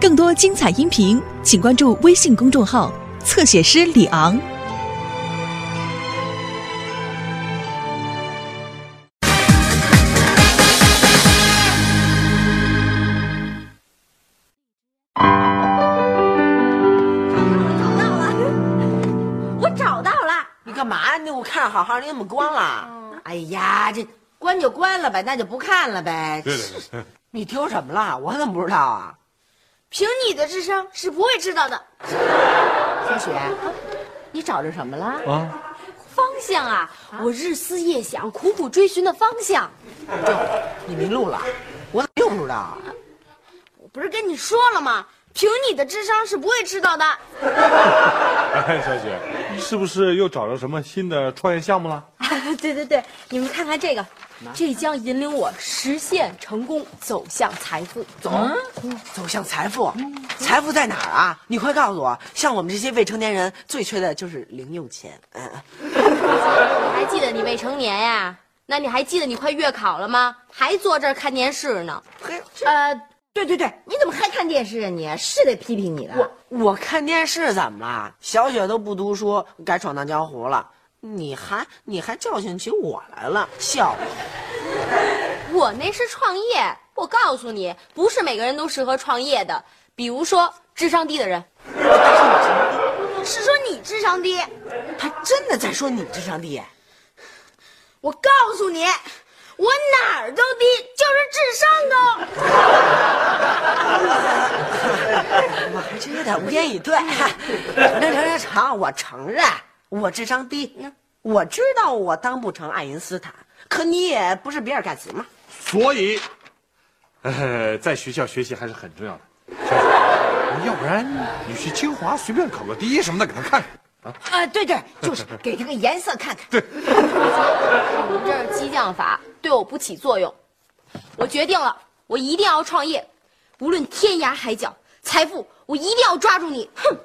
更多精彩音频，请关注微信公众号“侧写师李昂”。我找到了。你干嘛呀？你我看着好好，你怎么关了？哎呀，这关就关了呗，那就不看了呗。对对对，你丢什么了？我怎么不知道啊？凭你的智商是不会知道的。小雪，你找着什么了？啊，方向啊，我日思夜想、苦苦追寻的方向。你迷路了？我怎么又不知道啊？我不是跟你说了吗？凭你的智商是不会知道的。哎，小雪，你是不是又找着什么新的创业项目了？对对对，你们看看这个，这将引领我实现成功，走向财富。走，走向财富，财富在哪儿啊？你快告诉我！像我们这些未成年人，最缺的就是零用钱。嗯，你还记得你未成年呀？那你还记得你快月考了吗？还坐这儿看电视呢？嘿，呃，对对对，你怎么还看电视啊你？是得批评你的。我我看电视怎么了？小雪都不读书，该闯荡江湖了。你还你还教训起我来了，笑话！我那是创业。我告诉你，不是每个人都适合创业的。比如说智商低的人，是说你智商低。他真的在说你智商低？我告诉你，我哪儿都低，就是智商高。我还真有点无言以对。成成成成，我承认我智商低。我知道我当不成爱因斯坦，可你也不是比尔盖茨嘛。所以，呃，在学校学习还是很重要的。要不然你去清华随便考个第一什么的给他看看。啊，啊对对，就是给他个颜色看看。对你们这激将法对我不起作用。我决定了，我一定要创业，无论天涯海角，财富我一定要抓住你。哼！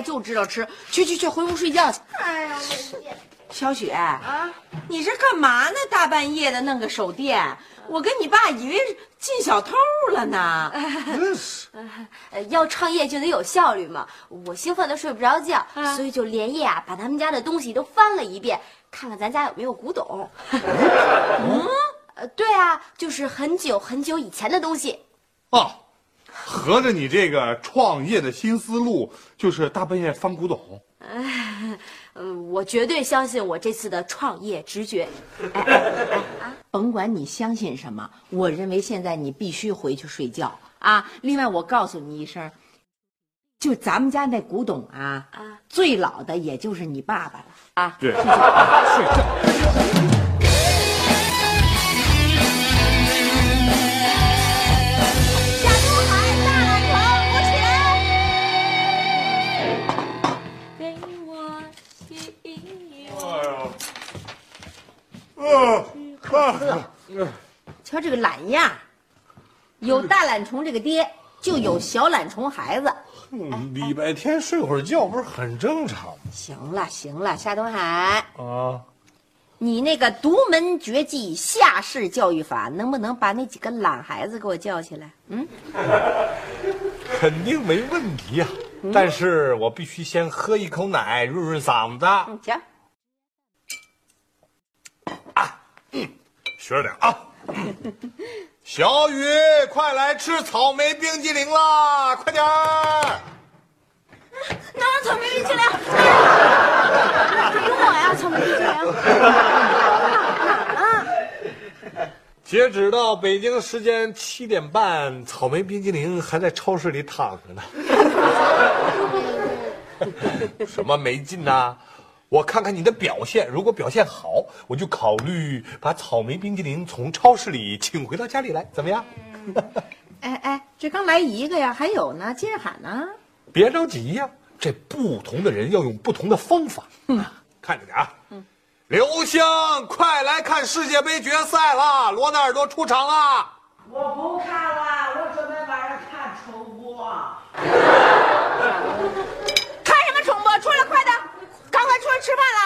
就知道吃。去去去，回屋睡觉去。哎呀，小雪啊，你这干嘛呢？大半夜的弄个手电，我跟你爸以为进小偷了呢。真是。呃，要创业就得有效率嘛。我兴奋的睡不着觉，所以就连夜啊把他们家的东西都翻了一遍，看看咱家有没有古董。嗯，呃，对啊，就是很久很久以前的东西。哦，合着你这个创业的新思路就是大半夜翻古董？嗯，我绝对相信我这次的创业直觉。甭管你相信什么，我认为现在你必须回去睡觉啊。另外，我告诉你一声，就咱们家那古董啊，啊最老的也就是你爸爸了啊。对，睡觉。瞧这个懒样，有大懒虫这个爹，就有小懒虫孩子。嗯礼拜天睡会儿觉不是很正常吗？行了行了，夏东海，啊，你那个独门绝技夏式教育法，能不能把那几个懒孩子给我叫起来？嗯，肯定没问题呀、但是我必须先喝一口奶润润嗓子。嗯，行。学着点啊！小雨，快来吃草莓冰激凌啦！快点儿！拿草莓冰淇淋。呀？截止到北京时间七点半，草莓冰激凌还在超市里躺着呢。什么没劲呐？我看看你的表现，如果表现好，我就考虑把草莓冰激凌从超市里请回到家里来，怎么样？哎哎，这刚来一个呀，还有呢，接着喊呢。别着急呀，这不同的人要用不同的方法。嗯，看着点啊。嗯，刘星，快来看世界杯决赛啦，罗纳尔多出场啦。我不看了，我准备晚上看重播。看什么重播？出来，快点，出来吃饭了。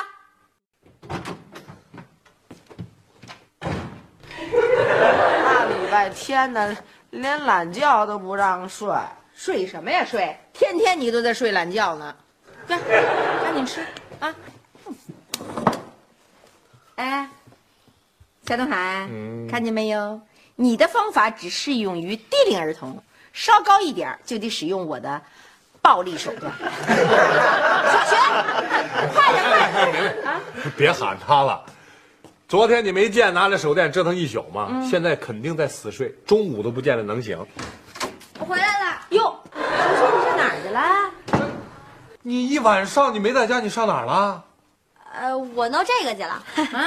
大礼拜天的，连懒觉都不让睡。睡什么呀？睡，天天你都在睡懒觉呢。快，赶紧吃啊！哎，夏东海，看见没有？你的方法只适用于低龄儿童，稍高一点儿就得使用我的暴力手段。小雪，快点，快点啊！别喊他了。昨天你没见拿着手电折腾一宿吗？现在肯定在死睡，中午都不见得能醒。我回来了。哟，小雪，你上哪儿去了？你一晚上你没在家，你上哪儿了？呃，我弄这个去了。啊？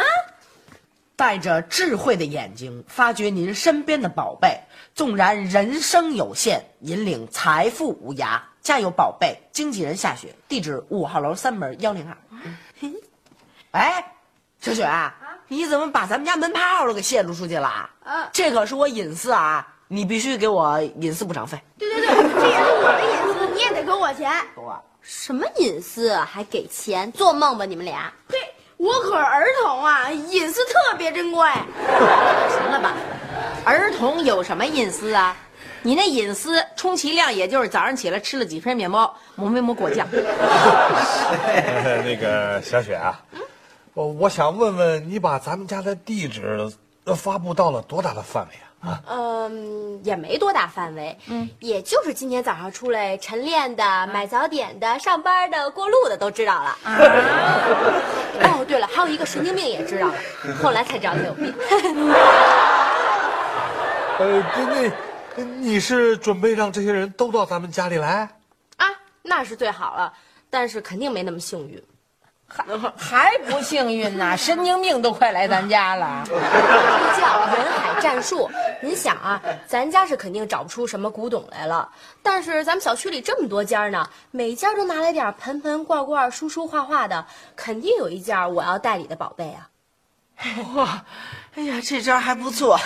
带着智慧的眼睛，发掘您身边的宝贝。纵然人生有限，引领财富无涯。家有宝贝，经纪人夏雪，地址五号楼三门幺零二。哎，小雪，啊你怎么把咱们家门牌号都给泄露出去了？啊这可是我隐私啊，你必须给我隐私补偿费。对对对，这也是我的隐私，你也得给我钱。给我。什么隐私啊还给钱？做梦吧你们俩！对，我可是儿童啊，隐私特别珍贵。行了吧？儿童有什么隐私啊？你那隐私充其量也就是早上起来吃了几片面包，抹没抹果酱。那个小雪啊，我我想问问你，把咱们家的地址呃发布到了多大的范围啊？啊，嗯，也没多大范围，嗯，也就是今天早上出来晨练的、买早点的、上班的、过路的都知道了。哦，对了，还有一个神经病也知道了，后来才知道他有病。呃，那那你是准备让这些人都到咱们家里来？啊，那是最好了，但是肯定没那么幸运。还 还不幸运呢，神经病都快来咱家了。这叫人海战术。您想啊，咱家是肯定找不出什么古董来了，但是咱们小区里这么多家呢，每家都拿来点盆盆罐罐、书书画画的，肯定有一件我要代理的宝贝啊。哇，哎呀，这招还不错，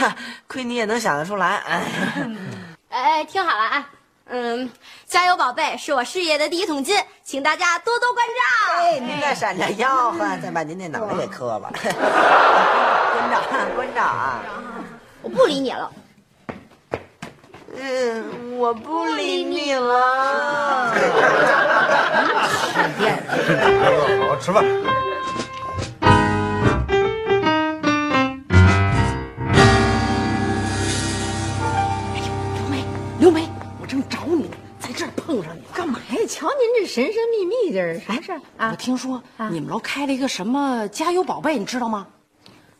亏你也能想得出来。哎，哎，听好了啊，嗯，加油宝贝是我事业的第一桶金，请大家多多关照。哎，您再闪着腰，再把您那脑袋给磕了。关照，关照啊！我不理你了。嗯，我不理你了。好好吃饭。神神秘秘的，什么事儿啊？我听说你们楼开了一个什么加油宝贝，你知道吗？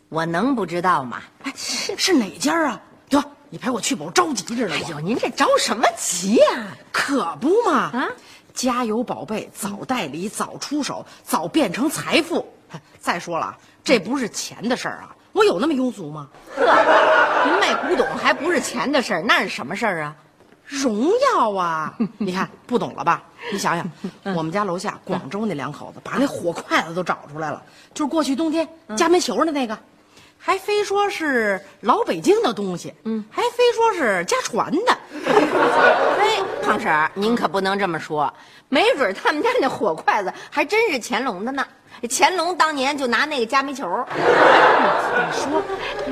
我能不知道吗？哎，是是哪家啊？哟，你陪我去吧，我着急着呢。哎呦，您这着什么急呀、可不嘛！啊，加油宝贝，早代理，早出手，早变成财富。再说了，这不是钱的事儿啊，我有那么庸俗吗？呵您卖古董还不是钱的事儿，那是什么事儿啊？荣耀啊！你看不懂了吧？你想想，我们家楼下广州那两口子把那火筷子都找出来了，就是过去冬天家门球的那个，还非说是老北京的东西，嗯，还非说是家传的。哎，胖婶儿，您可不能这么说，没准他们家那火筷子还真是乾隆的呢。乾隆当年就拿那个夹煤球，你说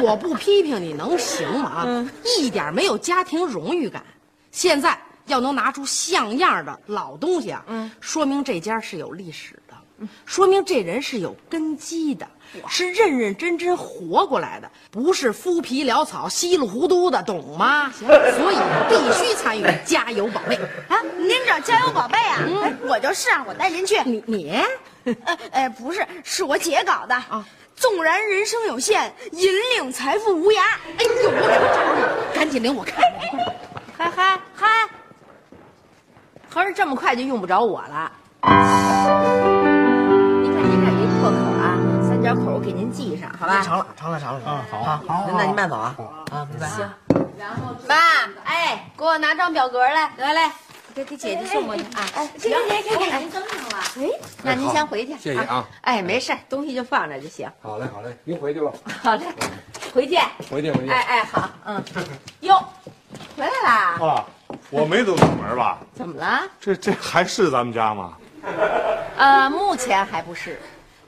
我不批评你能行吗？啊，一点没有家庭荣誉感。现在要能拿出像样的老东西啊，嗯，说明这家是有历史的，说明这人是有根基的，是认认真真活过来的，不是敷皮潦草、稀里糊涂的，懂吗？行所以必须参与加油宝贝。嗯 啊，您找加油宝贝啊？哎，我就是啊，我带您去。你你不是，是我姐搞的啊。纵然人生有限，引领财富无涯。哎呦，我可找你，赶紧领我看看。嗨嗨嗨！合着这么快就用不着我了？您看您这一破口啊，三角口我给您系上，好吧？成了，成了，成了，嗯好好，好，那您慢走啊，啊，拜拜。行。妈，哎，给我拿张表格来，来来，给给姐姐送过去啊。哎，行，给您登上了。哎，那您先回去，谢谢啊。哎，没事东西就放这就行。好嘞，好嘞，您回去吧。好嘞，回去。回去，回去。哎哎，好，嗯。哟，回来啦？啊，我没走错门吧？怎么了？这这还是咱们家吗？呃，目前还不是。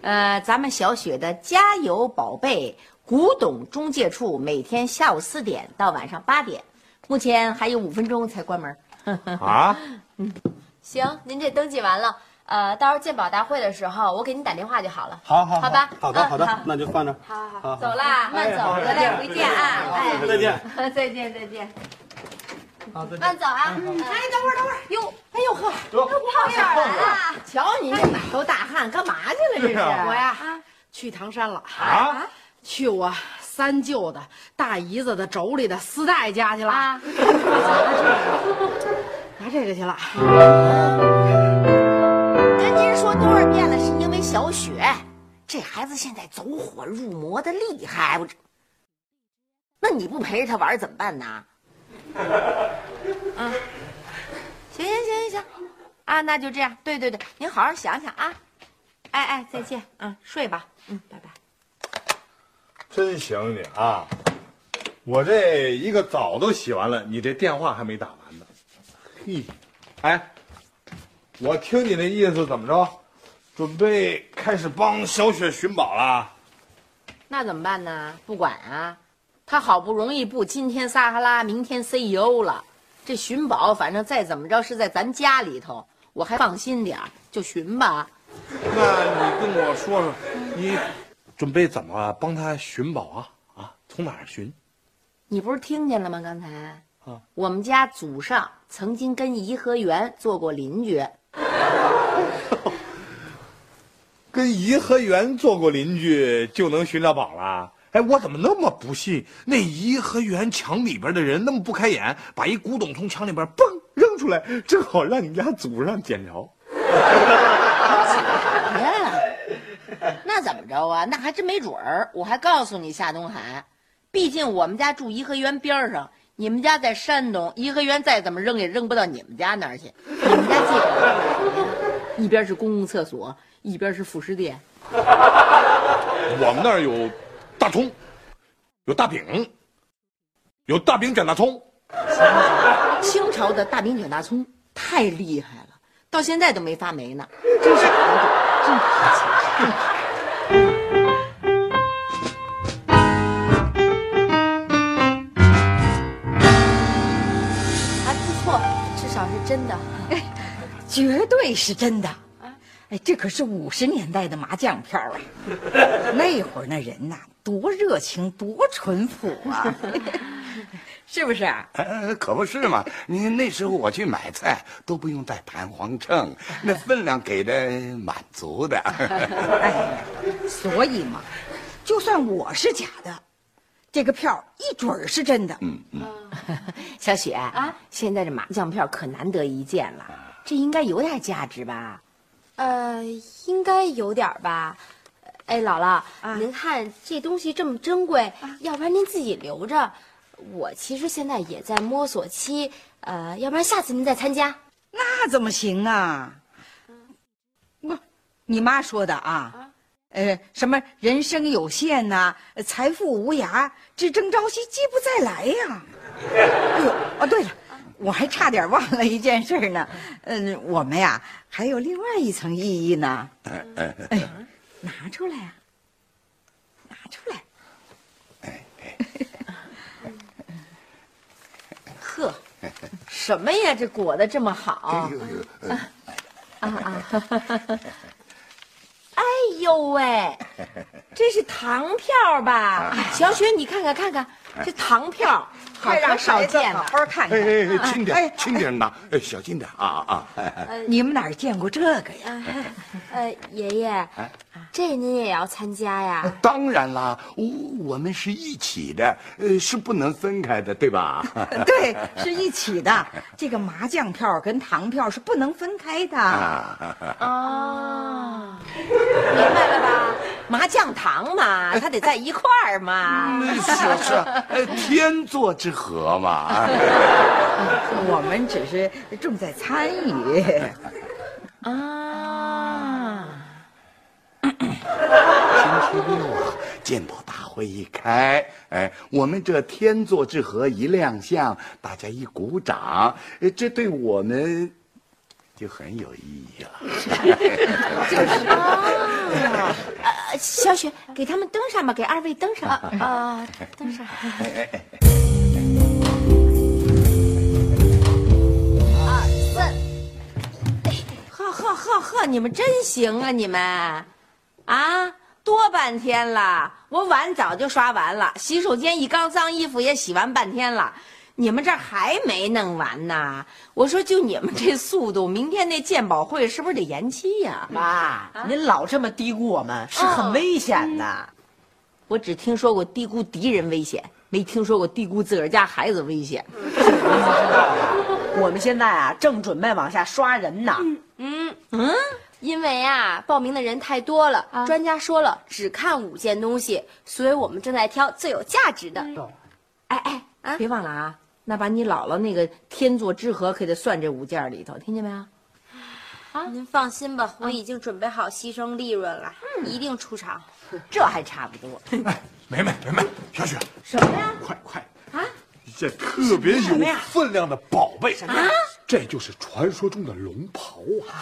呃，咱们小雪的家有宝贝古董中介处每天下午四点到晚上八点，目前还有五分钟才关门。啊？嗯行，您这登记完了，呃，到时候鉴宝大会的时候，我给你打电话就好了。好好好吧好的好的那就放这。好好好，走啦，慢走，好得嘞，回见啊！哎，再见。再见，再见。慢走啊。哎，等会儿，等会儿，哟，哎呦呵，胖点儿来了。瞧你这满头大汗，干嘛去了？这是我呀，去唐山了，啊？去我三舅的大姨子的妯娌的四大爷家去了，啊？拿这个去了。孩子现在走火入魔的厉害，我这，那你不陪着他玩怎么办呢？啊，行行行行行，啊，那就这样，对对对，您好好想想啊。哎哎，再见，嗯，睡吧，嗯，拜拜。真行你啊！我这一个澡都洗完了，你这电话还没打完呢。嘿，哎，我听你那意思怎么着？准备开始帮小雪寻宝了？那怎么办呢？不管啊，他好不容易不今天撒哈拉，明天 CEO 了，这寻宝反正再怎么着是在咱家里头，我还放心点儿，就寻吧。那你跟我说说，你准备怎么帮他寻宝啊？啊，从哪儿寻？你不是听见了吗？刚才啊，我们家祖上曾经跟颐和园做过邻居，跟颐和园做过邻居就能寻到宝了？哎，我怎么那么不信？那颐和园墙里边的人那么不开眼，把一古董从墙里边嘣扔出来，正好让你家祖上捡着。呀，那怎么着啊？那还真没准儿。我还告诉你，夏东海，毕竟我们家住颐和园边上，你们家在山东，颐和园再怎么扔也扔不到你们家那儿去。你们家借着一边是公共厕所，一边是副食店。我们那儿有大葱，有大饼，有大饼卷大葱。清朝的大饼卷大葱太厉害了，到现在都没发霉呢，真是古董，真值钱。还不错，至少是真的。绝对是真的。哎，这可是五十年代的麻将票啊！那会儿那人呐，多热情，多淳朴啊，是不是啊？呃，可不是嘛！你那时候我去买菜都不用带弹簧秤，那分量给的满足的。哎，所以嘛，就算我是假的，这个票一准儿是真的。嗯嗯，小雪啊，现在这麻将票可难得一见了，这应该有点价值吧？呃，应该有点吧。哎，姥姥，您看这东西这么珍贵，要不然您自己留着。我其实现在也在摸索期，呃，要不然下次您再参加。那怎么行啊？不，你妈说的啊，呃，什么人生有限呐、财富无涯，只争朝夕，机不再来呀。哎呦，哦，对了，我还差点忘了一件事呢。嗯，我们呀还有另外一层意义呢。哎，拿出来呀、拿出来。呵，什么呀？这裹得这么好？啊啊！哎呦喂，这是糖票吧？小雪，你看看看看，这糖票快让少见好好看看。哎哎哎，轻点，轻点拿，哎，小心点啊啊！哎哎你们哪儿见过这个呀？呃，爷爷，这您也要参加呀？当然啦，我我们是一起的，呃，是不能分开的，对吧？对，是一起的。这个麻将票跟糖票是不能分开的。哦，明白了吧？麻将堂嘛，他得在一块儿嘛。是啊是天作之合嘛。我们只是重在参与。啊，星期六啊，鉴宝大会一开，哎，我们这天作之合一亮相，大家一鼓掌，呃这对我们就很有意义了。就是啊，小雪，给他们登上吧，给二位登上。啊，登上。呵呵呵呵，你们真行啊，你们，啊，多半天了，我碗早就刷完了，洗手间一缸脏衣服也洗完半天了，你们这还没弄完呢。我说就你们这速度，明天那鉴宝会是不是得延期呀、妈，您老这么低估我们，是很危险的。我只听说过低估敌人危险，没听说过低估自个儿家孩子危险。我们现在啊，正准备往下刷人呢。嗯嗯，因为啊，报名的人太多了，专家说了只看五件东西，所以我们正在挑最有价值的。哎哎啊，别忘了啊，那把你姥姥那个天作之合可得算这五件里头，听见没有？啊您放心吧，我已经准备好牺牲利润了，一定出场。这还差不多。哎，梅梅梅梅，小雪，什么呀？快快啊！一件特别有分量的宝贝啊！这就是传说中的龙袍啊！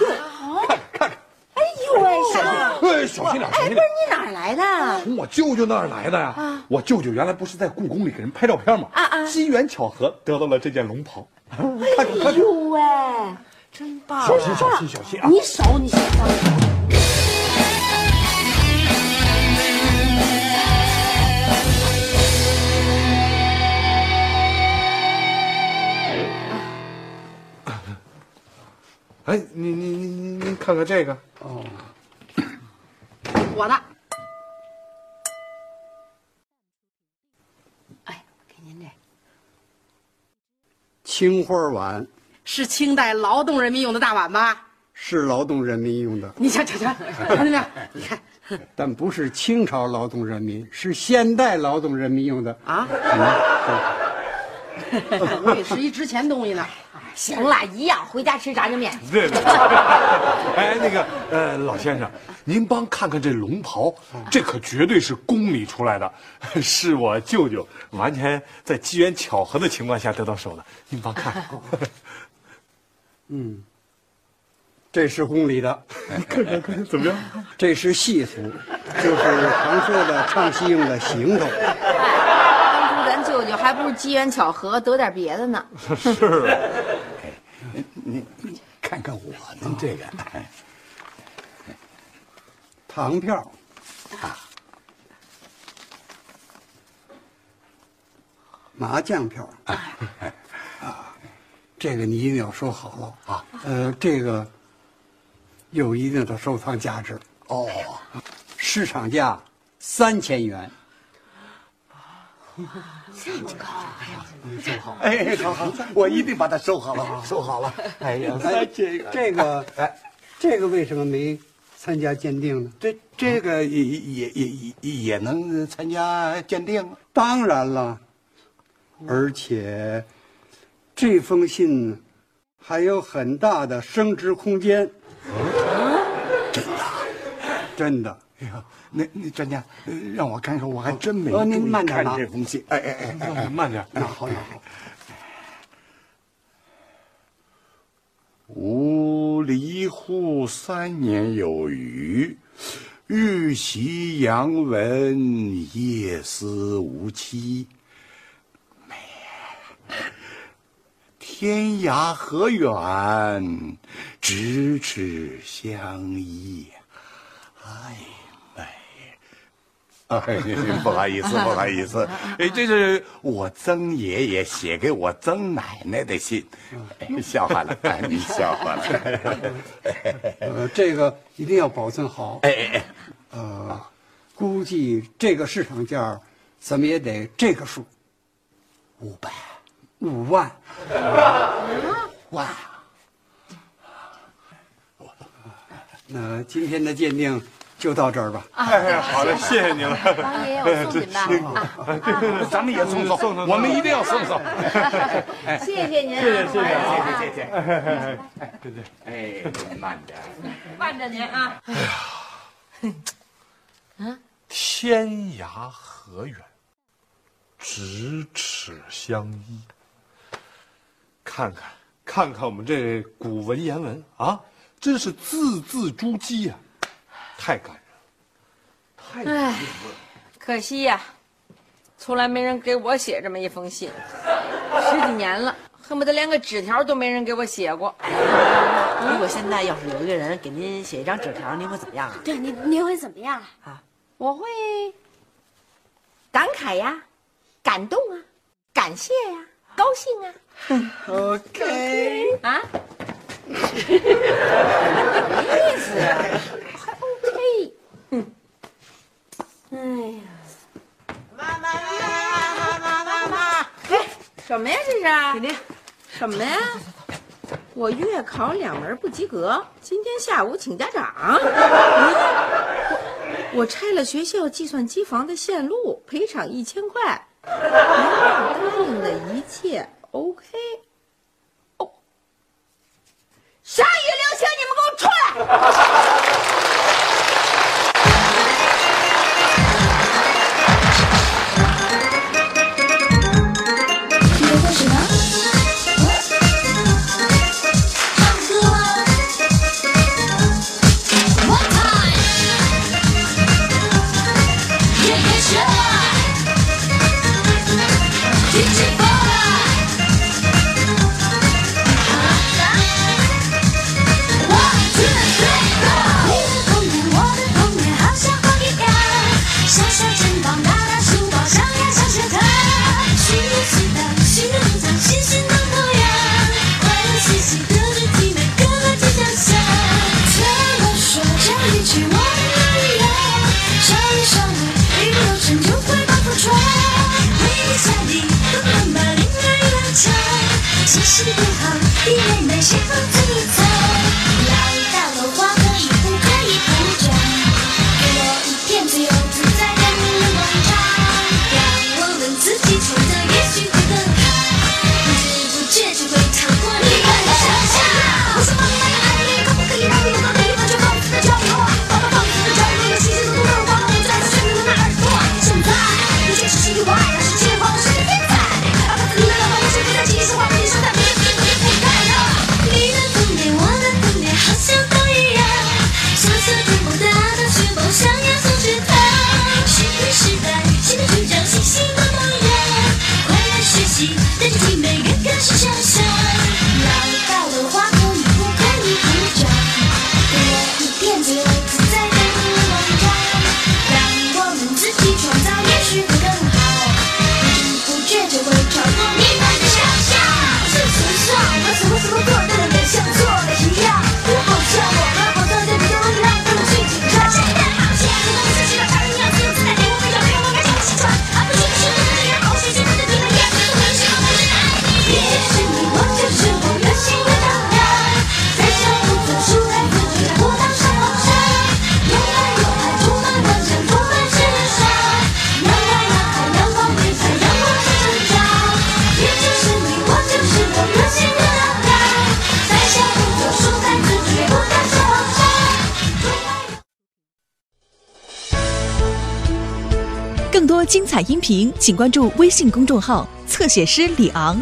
看看看！哎呦喂，小哎，小心点，小哎，心点！不是你哪儿来的？从我舅舅那儿来的呀。我舅舅原来不是在故宫里给人拍照片吗？啊啊机缘巧合得到了这件龙袍。哎呦 喂，真棒！小心小心小心啊！你手你先放手。哎，你你你你你看看这个，我的，哎，给您这。青花碗是清代劳动人民用的大碗吧？是劳动人民用的，你瞧瞧瞧，看见没有？你看但不是清朝劳动人民，是现代劳动人民用的。啊，嗯，我以为是一值钱东西呢。行了，一样，回家吃炸酱面。对对。哎，那个呃，老先生，您帮看看这龙袍，这可绝对是宫里出来的，是我舅舅完全在机缘巧合的情况下得到手的。您帮看看，嗯，这是宫里的，看看看怎么样？这是戏服，就是常说的唱戏用的行头。当初咱舅舅还不是机缘巧合得点别的呢。是。你你看看我们这个，糖票，啊麻将票，啊，这个你一定要收好了啊。呃，这个有一定的收藏价值哦，市场价三千元。哎，好好，我一定把它收好了，收好了。哎呀，这个这个，哎，这个为什么没参加鉴定呢？这这个也也也也也能参加鉴定？当然了，而且这封信还有很大的升值空间。真的，真的。哎呀，那那专家，呃让我看看，我还真没哦您慢点拿这封信。哎哎哎哎哎，慢点。那好，那好。吾离沪三年有余，日习阳文，夜思无期。天涯何远，咫尺相依。哎，哎，哎，不好意思，不好意思，哎，这是我曾爷爷写给我曾奶奶的信，哎笑话了，哎你笑话了。呃，这个一定要保存好。哎哎哎，呃，估计这个市场价，怎么也得这个数，五百五万。万，那今天的鉴定就到这儿吧。哎，好嘞，谢谢您了。王爷爷，我送您吧。啊，对对，咱们也送送，我们一定要送送。谢谢您 啊，谢谢谢谢谢谢谢谢。哎，对对，哎，慢点。慢着您啊。哎呀天涯何远，咫尺相依。看看，看看我们这古文言文啊，真是字字珠玑呀、太感人了。唉，可惜呀、从来没人给我写这么一封信，十几年了，恨不得连个纸条都没人给我写过。如果现在要是有一个人给您写一张纸条，您会怎么样啊？对您您会怎么样啊？我会感慨呀，感动啊，感谢呀，高兴啊。OK，啊？什么意思啊？还 OK？嗯。哎呀，妈妈妈妈妈妈妈！哎，什么呀这是？婷婷，什么呀？我月考两门不及格，今天下午请家长。我我拆了学校计算机房的线路，赔偿一千块。您答应的一切音频，请关注微信公众号“侧写师李昂”。